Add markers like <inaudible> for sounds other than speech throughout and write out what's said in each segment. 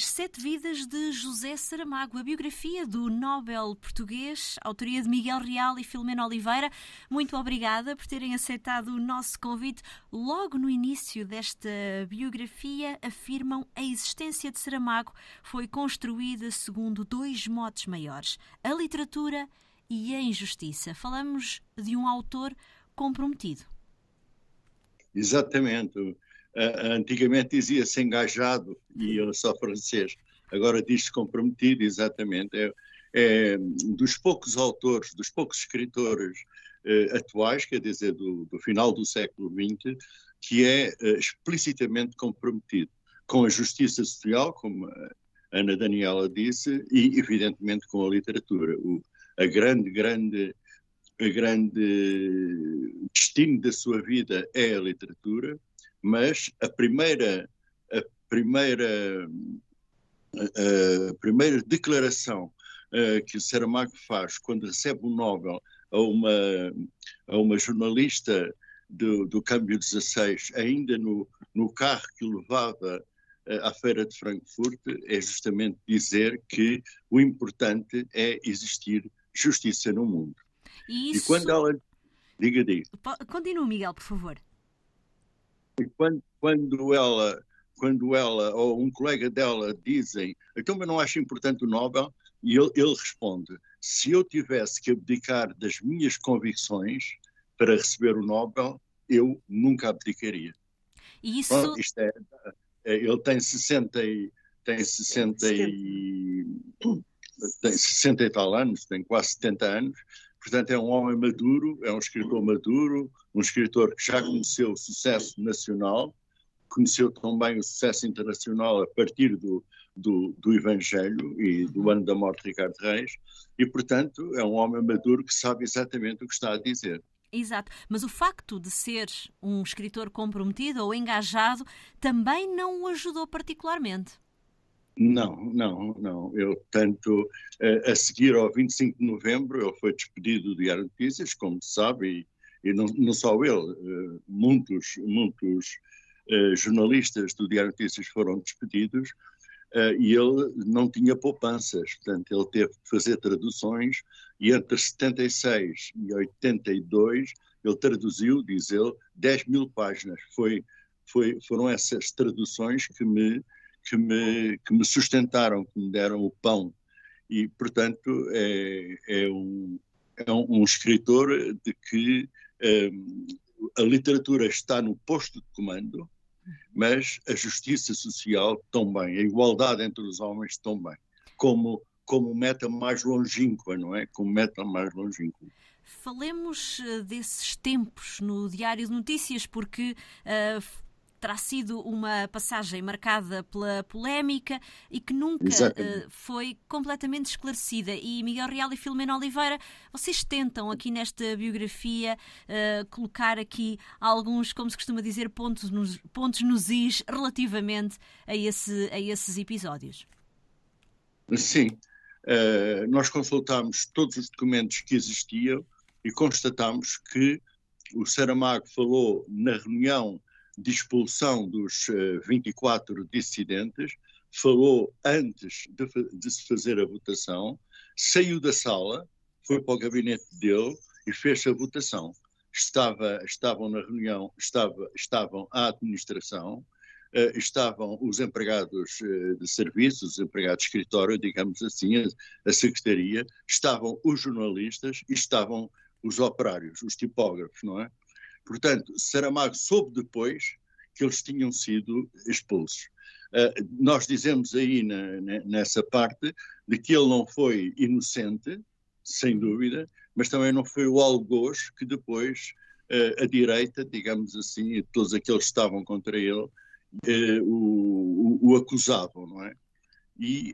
As Sete Vidas de José Saramago, a biografia do Nobel português, autoria de Miguel Real e Filomena Oliveira. Muito obrigada por terem aceitado o nosso convite. Logo no início desta biografia, afirmam a existência de Saramago foi construída segundo dois motes maiores: a literatura e a injustiça. Falamos de um autor comprometido. Exatamente antigamente dizia-se engajado e eu sou francês, agora diz-se comprometido, exatamente. É, é, dos poucos autores, dos poucos escritores uh, atuais, quer dizer, do, do, final do século XX, que é uh, explicitamente comprometido com a justiça social, como a Ana Daniela disse, e evidentemente com a literatura. O, a grande, grande, grande destino da sua vida é a literatura mas a primeira, a primeira, a, primeira declaração uh, que o Saramago faz quando recebe o Nobel a uma, a uma jornalista do, do Câmbio 16, ainda no, no carro que o levava uh, à Feira de Frankfurt, é justamente dizer que o importante é existir justiça no mundo. E, isso... e quando ela. Diga, diga. Continua, Miguel, por favor. E quando, quando ela quando ela ou um colega dela dizem então eu não acho importante o Nobel? E ele, ele responde se eu tivesse que abdicar das minhas convicções para receber o Nobel eu nunca abdicaria. Isso Bom, é, é, ele tem 60 e, tem 60 e, tem 60 e tal anos tem quase 70 anos. Portanto, é um homem maduro, é um escritor maduro, um escritor que já conheceu o sucesso nacional, conheceu também o sucesso internacional a partir do, do, do, Evangelho e do ano da morte de Ricardo Reis, e, portanto, é um homem maduro que sabe exatamente o que está a dizer. Exato, mas o facto de ser um escritor comprometido ou engajado também não o ajudou particularmente. Não, não, não. Eu, tanto a, a seguir ao 25 de novembro, ele foi despedido do Diário de Notícias, como se sabe, e, e não, não, só ele, uh, muitos, muitos uh, jornalistas do Diário de Notícias foram despedidos, uh, e ele não tinha poupanças, portanto, ele teve que fazer traduções, e entre 76 e 82, ele traduziu, diz ele, 10 mil páginas. Foi, foi, foram essas traduções que me que me, que me sustentaram, que me deram o pão. E, portanto, é, é, um, é um, um, escritor de que a literatura está no posto de comando, mas a justiça social também, a igualdade entre os homens também, como, como meta mais longínqua, não é? Como meta mais longínqua. Falemos eh, desses tempos no Diário de Notícias, porque uh, terá sido uma passagem marcada pela polémica e que nunca uh, foi completamente esclarecida. E Miguel Real e Filomena Oliveira, vocês tentam aqui nesta biografia uh, colocar aqui alguns, como se costuma dizer, pontos nos, pontos nos is relativamente a, esse, a esses episódios. Sim. Uh, nós consultámos todos os documentos que existiam e constatámos que o Saramago falou na reunião de expulsão dos 24 eh, dissidentes, falou antes de, de, se fazer a votação, saiu da sala, foi para o gabinete dele e fez a votação. Estava, estavam na reunião, estava, estavam a administração, uh, estavam os empregados uh, de serviços, os empregados de escritório, digamos assim, a secretaria, estavam os jornalistas e estavam os operários, os tipógrafos, não é? Portanto, Saramago soube depois que eles tinham sido expulsos. Uh, nós dizemos aí na, nessa parte de que ele não foi inocente, sem dúvida, mas também não foi o algoz que depois uh, a direita, digamos assim, todos aqueles que estavam contra ele, uh, o, o, o, acusavam, não é? E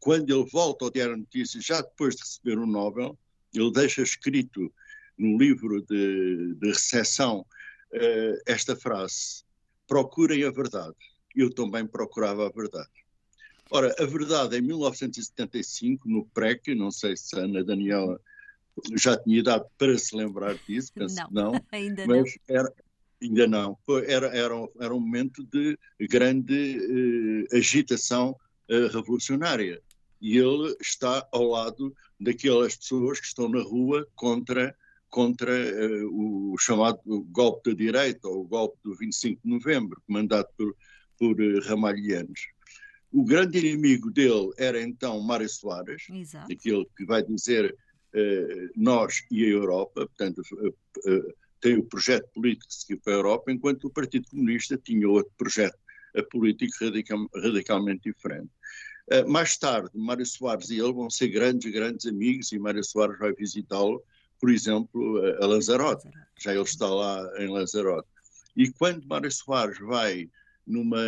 quando ele volta ao Diário Notícias, já depois de receber o Nobel, ele deixa escrito no livro de, de recepção uh, esta frase: procurem a verdade. Eu também procurava a verdade. Ora, a verdade, em 1975, no PREC, não sei se a Ana Daniela já tinha idade para se lembrar disso, penso não, que não, <laughs> ainda mas não. Era, Ainda não. Era, era, era um momento de grande eh, agitação eh, revolucionária. E ele está ao lado daquelas pessoas que estão na rua contra, contra eh, o chamado golpe da direita, ou o golpe do 25 de novembro, comandado por, por eh, ramalhianos. O grande inimigo dele era então Mário Soares, Exato. aquele que vai dizer eh, nós e a Europa, portanto, tem o projeto político que seguiu para a Europa, enquanto o Partido Comunista tinha outro projeto político radical, radicalmente diferente. Uh, mais tarde, Mário Soares e ele vão ser grandes, grandes amigos e Mário Soares vai visitá-lo, por exemplo, a Lanzarote. Já ele está lá em Lanzarote. E quando Mário Soares vai numa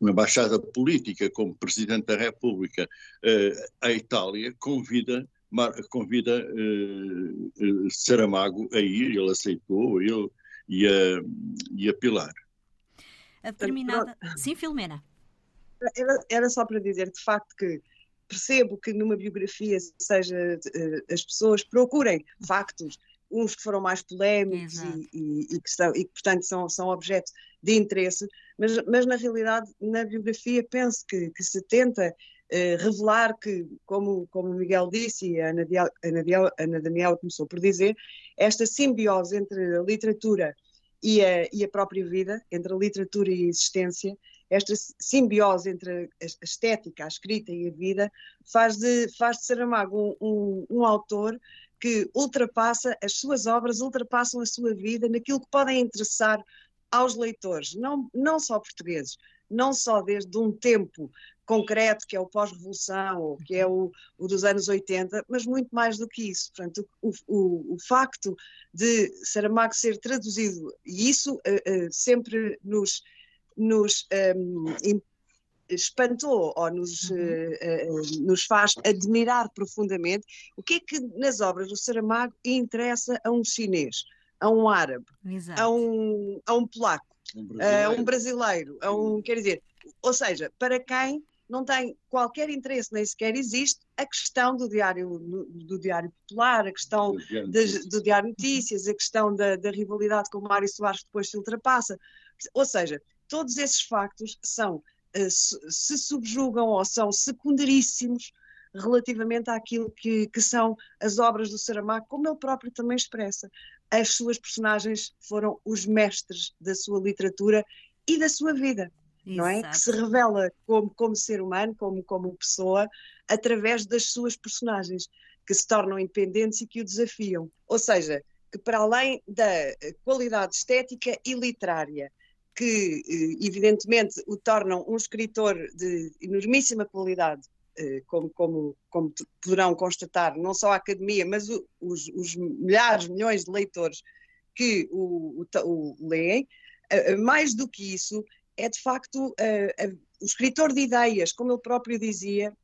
uma embaixada política como Presidente da República uh, à Itália, convida convida uh, uh, Saramago a ir, ele aceitou, ele e a, e a Pilar. A determinada... Sim, Filomena. Era, era só para dizer, de facto, que percebo que numa biografia seja uh, as pessoas procurem factos, uns que foram mais polémicos e, e, e, que são, e que, portanto, são, são objeto de interesse, mas, mas na realidade, na biografia, penso que, que se tenta eh, revelar que, como, como o Miguel disse e a Ana, Diel, Ana, Ana Daniela começou por dizer, esta simbiose entre a literatura e a, e a própria vida, entre a literatura e a existência, esta simbiose entre a estética, a escrita e a vida, faz de, faz de Saramago um, um, um autor que ultrapassa, as suas obras ultrapassam a sua vida naquilo que podem interessar aos leitores, não, não só portugueses, não só desde um tempo concreto, que é o pós-revolução, ou que é o, o, dos anos 80, mas muito mais do que isso. Portanto, o, o, o facto de Saramago ser traduzido, e isso uh, uh, sempre nos, nos um, ehm, espantou ou nos, uhum. uh, nos faz admirar profundamente o que é que nas obras do Saramago interessa a um chinês, a um árabe, a um, a um polaco, um brasileiro. a um brasileiro, a um, quer dizer, ou seja, para quem não tem qualquer interesse, nem sequer existe a questão do diário, do diário popular, a questão de, do diário notícias, a questão da, da rivalidade com o Mário Soares que depois se ultrapassa. Ou seja, todos esses factos são, eh, se subjugam ou são secundaríssimos relativamente àquilo que, que são as obras do Saramago, como ele próprio também expressa. As suas personagens foram os mestres da sua literatura e da sua vida não é? Que se revela como, como ser humano, como, como pessoa, através das suas personagens, que se tornam independentes e que o desafiam. Ou seja, que para além da qualidade estética e literária, que eh, evidentemente o tornam um escritor de enormíssima qualidade, eh, como, como, como poderão constatar, não só a academia, mas o, os, os, milhares, milhões de leitores que o, o, o leem, eh, mais do que isso, é de facto o escritor de ideias, como ele próprio dizia,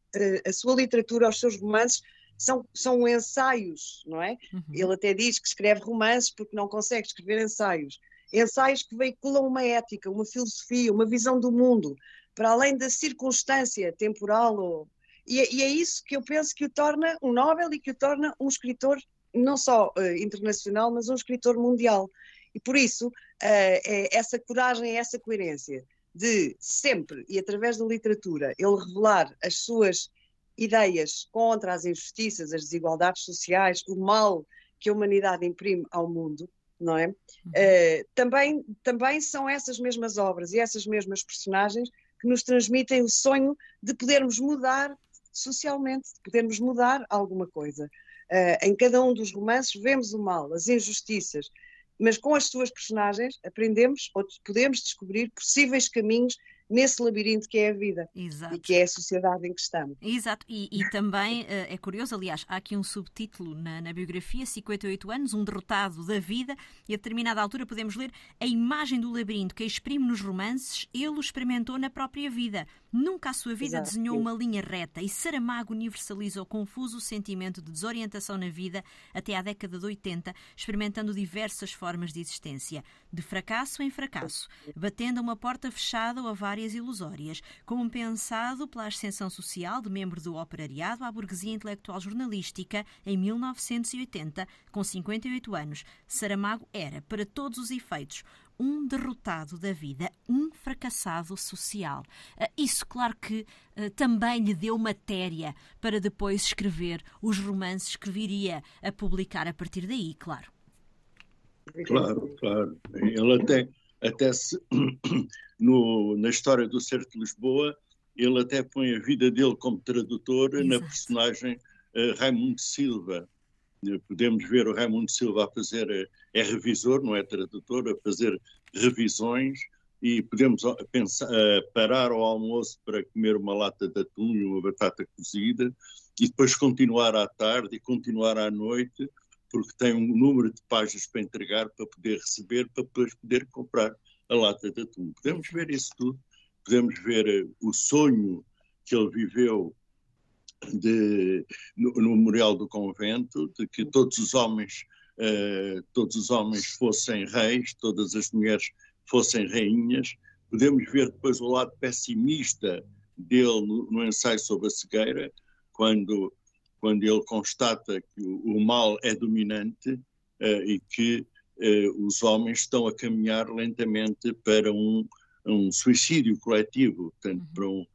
a sua literatura, os seus romances são, são ensaios, não é? Uhum. Ele até diz que escreve romances porque não consegue escrever ensaios. Ensaios que veiculam uma ética, uma filosofia, uma visão do mundo, para além da circunstância temporal. Ou... E, é, e, é isso que eu penso que o torna um Nobel e que o torna um escritor não só internacional, mas um escritor mundial. E por isso, uh, essa coragem, essa coerência de sempre e através da literatura ele revelar as suas ideias contra as injustiças, as desigualdades sociais, o mal que a humanidade imprime ao mundo, não é? Uh, também, também são essas mesmas obras e essas mesmas personagens que nos transmitem o sonho de podermos mudar socialmente, de podermos mudar alguma coisa. Uh, em cada um dos romances vemos o mal, as injustiças, mas com as suas personagens aprendemos ou podemos descobrir possíveis caminhos nesse labirinto que é a vida Exato. e que é a sociedade em que estamos. Exato, e, e também uh, é curioso, aliás, há aqui um subtítulo na, na, biografia, 58 anos, um derrotado da vida, e a determinada altura podemos ler a imagem do labirinto que exprime nos romances, ele o experimentou na própria vida. Nunca a sua vida Exato. desenhou uma linha reta e Saramago universaliza o confuso sentimento de desorientação na vida até à década de 80, experimentando diversas formas de existência, de fracasso em fracasso, batendo a uma porta fechada ou a várias ilusórias, como pensado pela ascensão social de membro do operariado à burguesia intelectual jornalística em 1980, com 58 anos. Saramago era, para todos os efeitos, um derrotado da vida, um fracassado social. Ah, isso, claro que ah, também lhe deu matéria para depois escrever os romances que viria a publicar a partir daí, claro. Claro, claro. Ele até, até se, <coughs> no, na história do Certo de Lisboa, ele até põe a vida dele como tradutor Exato. na personagem uh, Raimundo Silva, Podemos ver o Raimundo Silva a fazer, eh, é revisor, não é tradutor, a fazer revisões e podemos pensar, parar ao almoço para comer uma lata de atum e uma batata cozida e depois continuar à tarde e continuar à noite porque tem um número de páginas para entregar para poder receber, para depois poder comprar a lata de atum. Podemos ver isso tudo, podemos ver eh, o sonho que ele viveu de, no, no, memorial do convento, de que todos os homens, uh, todos os homens fossem reis, todas as mulheres fossem rainhas. Podemos ver depois o lado pessimista dele no, no ensaio sobre a cegueira, quando, quando ele constata que o, o mal é dominante uh, e que uh, os homens estão a caminhar lentamente para um, um suicídio coletivo, portanto, uhum. para um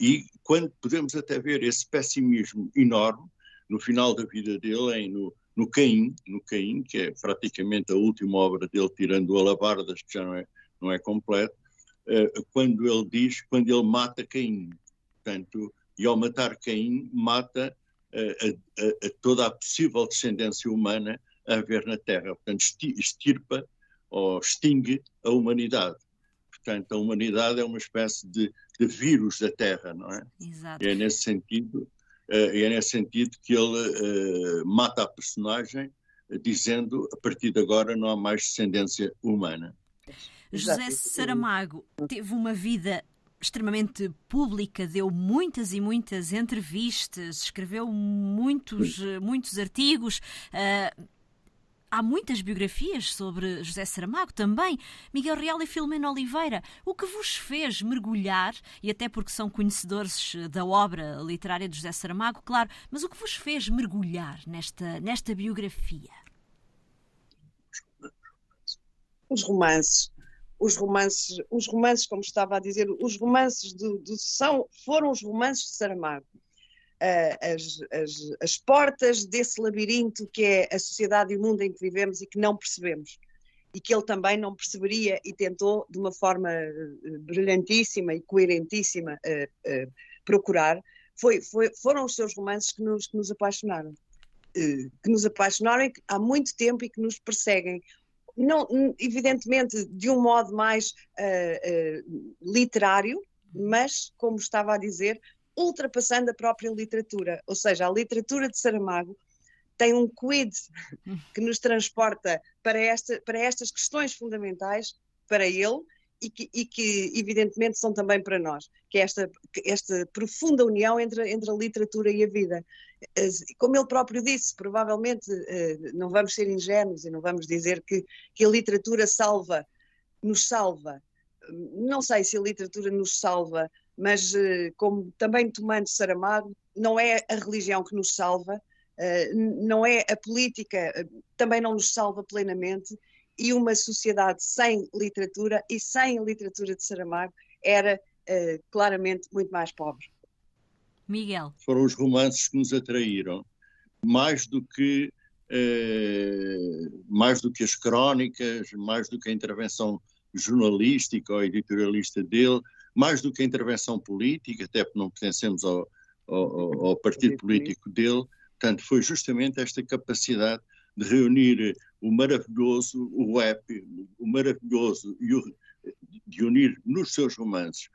e quando podemos até ver esse pessimismo enorme no final da vida dele, em, no, no Caim, no Caim, que é praticamente a última obra dele, tirando o Alabardas, que já não é, não é completo, uh, quando ele diz, quando ele mata Caim. Portanto, e ao matar Caim, mata uh, a, a, a toda a possível descendência humana a haver na Terra. Portanto, extirpa ou extingue a humanidade. Portanto, a humanidade é uma espécie de, de vírus da Terra, não é? Exato. E é nesse sentido, uh, é nesse sentido que ele uh, mata a personagem, uh, dizendo a partir de agora não há mais descendência humana. José Saramago teve uma vida extremamente pública, deu muitas e muitas entrevistas, escreveu muitos, muitos artigos. Uh, Há muitas biografias sobre José Saramago também. Miguel Real e Filomena Oliveira. O que vos fez mergulhar, e até porque são conhecedores da obra literária de José Saramago, claro, mas o que vos fez mergulhar nesta, nesta biografia? Os romances. Os romances, os romances, como estava a dizer, os romances do, do são, foram os romances de Saramago as, as, as portas desse labirinto que é a sociedade e o mundo em que vivemos e que não percebemos e que ele também não perceberia e tentou de uma forma uh, brilhantíssima e coerentíssima uh, uh, procurar, foi, foi, foram os seus romances que nos, que nos apaixonaram. que nos apaixonaram há muito tempo e que nos perseguem. Não, evidentemente, de um modo mais literário, mas, como estava a dizer, ultrapassando a própria literatura. Ou seja, a literatura de Saramago tem um quid <laughs> que nos transporta para, esta, para estas questões fundamentais para ele e que, e que, evidentemente são também para nós, que é esta, esta profunda união entre, entre a literatura e a vida. Como ele próprio disse, provavelmente eh, não vamos ser ingênuos e não vamos dizer que, que a literatura salva, nos salva. Não sei se a literatura nos salva mas eh, como também tomando Saramago, não é a religião que nos salva, eh, não é a política, eh, também não nos salva plenamente, e uma sociedade sem literatura e sem a literatura de Saramago era claramente muito mais pobre. Miguel. Foram os romances que nos atraíram, mais do que mais do que as crónicas, mais do que a intervenção jornalística ou editorialista dele, mais do que a intervenção política, até porque não pertencemos ao, ao, ao partido político dele, portanto, foi justamente esta capacidade de reunir o maravilhoso, o épico, o maravilhoso e o, de unir nos seus romances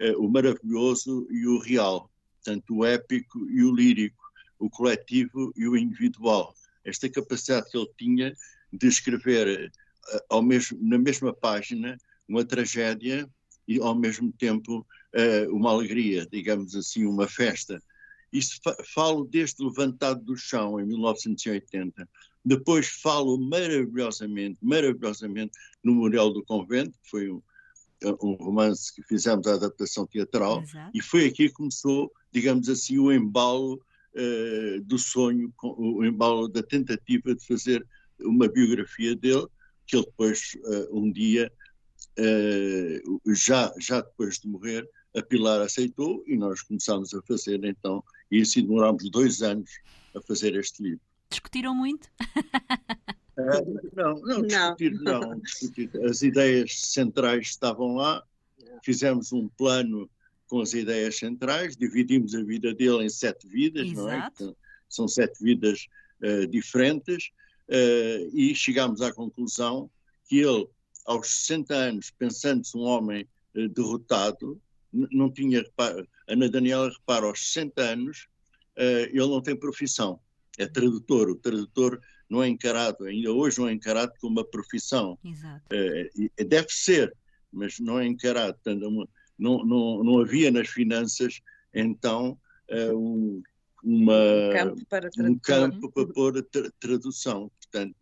eh, o maravilhoso e o real, tanto o épico e o lírico, o coletivo e o individual. Esta capacidade que ele tinha de escrever eh, mesmo, na mesma página uma tragédia e ao mesmo tempo uh, uma alegria, digamos assim, uma festa. Isso fa falo desde Levantado do Chão, em 1980. Depois falo maravilhosamente, maravilhosamente no Memorial do Convento, que foi um, um romance que fizemos a adaptação teatral, Exato. e foi aqui que começou, digamos assim, o embalo uh, do sonho, o embalo da tentativa de fazer uma biografia dele, que ele depois, uh, um dia, já, já depois de morrer, a Pilar aceitou e nós começámos a fazer então, e assim demorámos dois anos a fazer este livro. Discutiram muito? Uh, não, não, discutir, não. não discutir. As ideias centrais estavam lá, fizemos um plano com as ideias centrais, dividimos a vida dele em sete vidas, Exato. não é? Então, são sete vidas uh, diferentes, uh, e chegámos à conclusão que ele, aos 60 anos, pensando-se um homem uh, derrotado, não tinha, Ana Daniela repara, aos 60 anos, ele não tem profissão, é tradutor, o tradutor não é encarado, ainda hoje não é encarado como uma profissão. Exato. deve ser, mas não é encarado, portanto, não, não, não havia nas finanças, então, um, uma, um campo para, um campo para pôr a tra tradução. Portanto,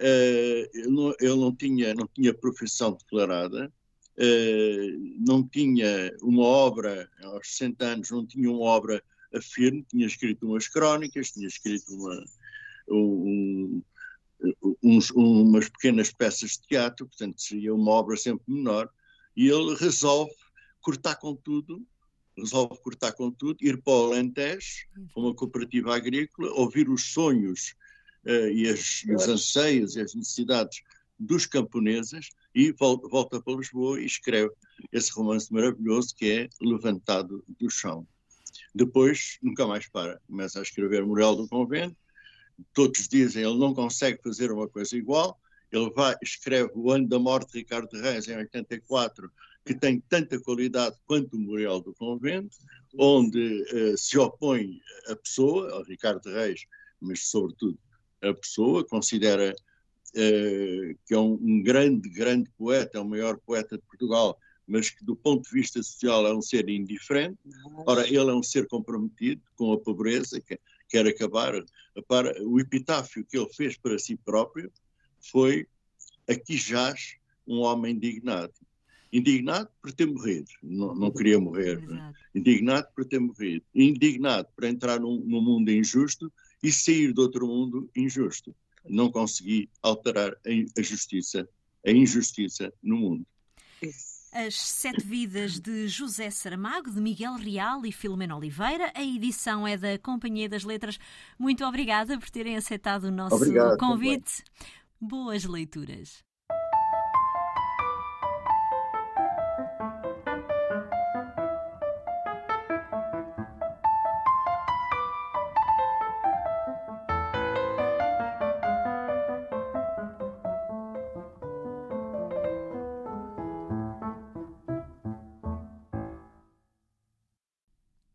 ele, não, ele não, tinha, não tinha profissão declarada, uh, não tinha uma obra, aos 60 anos, não tinha uma obra firme, tinha escrito umas crónicas, tinha escrito uma, um, uns, umas pequenas peças de teatro, portanto seria uma obra sempre menor, e ele resolve cortar com tudo resolve cortar com tudo, ir para o Alentejo, para uma cooperativa agrícola, ouvir os sonhos e, as, e, os anseios e as necessidades dos camponeses e volta, para Lisboa e escreve esse romance maravilhoso que é Levantado do Chão. Depois, nunca mais para, começa a escrever Moral do Convento, todos dizem ele não consegue fazer uma coisa igual, ele vai, escreve O Ano da Morte de Ricardo Reis em 84, que tem tanta qualidade quanto o Memorial do Convento, onde uh, se opõe a pessoa, ao Ricardo Reis, mas sobretudo a pessoa, considera uh, que é um, um, grande, grande poeta, é o maior poeta de Portugal, mas que do ponto de vista social é um ser indiferente. Ora, ele é um ser comprometido com a pobreza, que quer acabar. Para, o epitáfio que ele fez para si próprio foi aqui jaz um homem indignado indignado por ter morrido, não, não queria morrer, né? indignado por ter morrido, indignado por entrar num, num, mundo injusto e sair de outro mundo injusto. Não consegui alterar a, a justiça, a injustiça no mundo. As Sete Vidas de José Saramago, de Miguel Real e Filomena Oliveira. A edição é da Companhia das Letras. Muito obrigada por terem aceitado o nosso Obrigado, convite. Também. Boas leituras.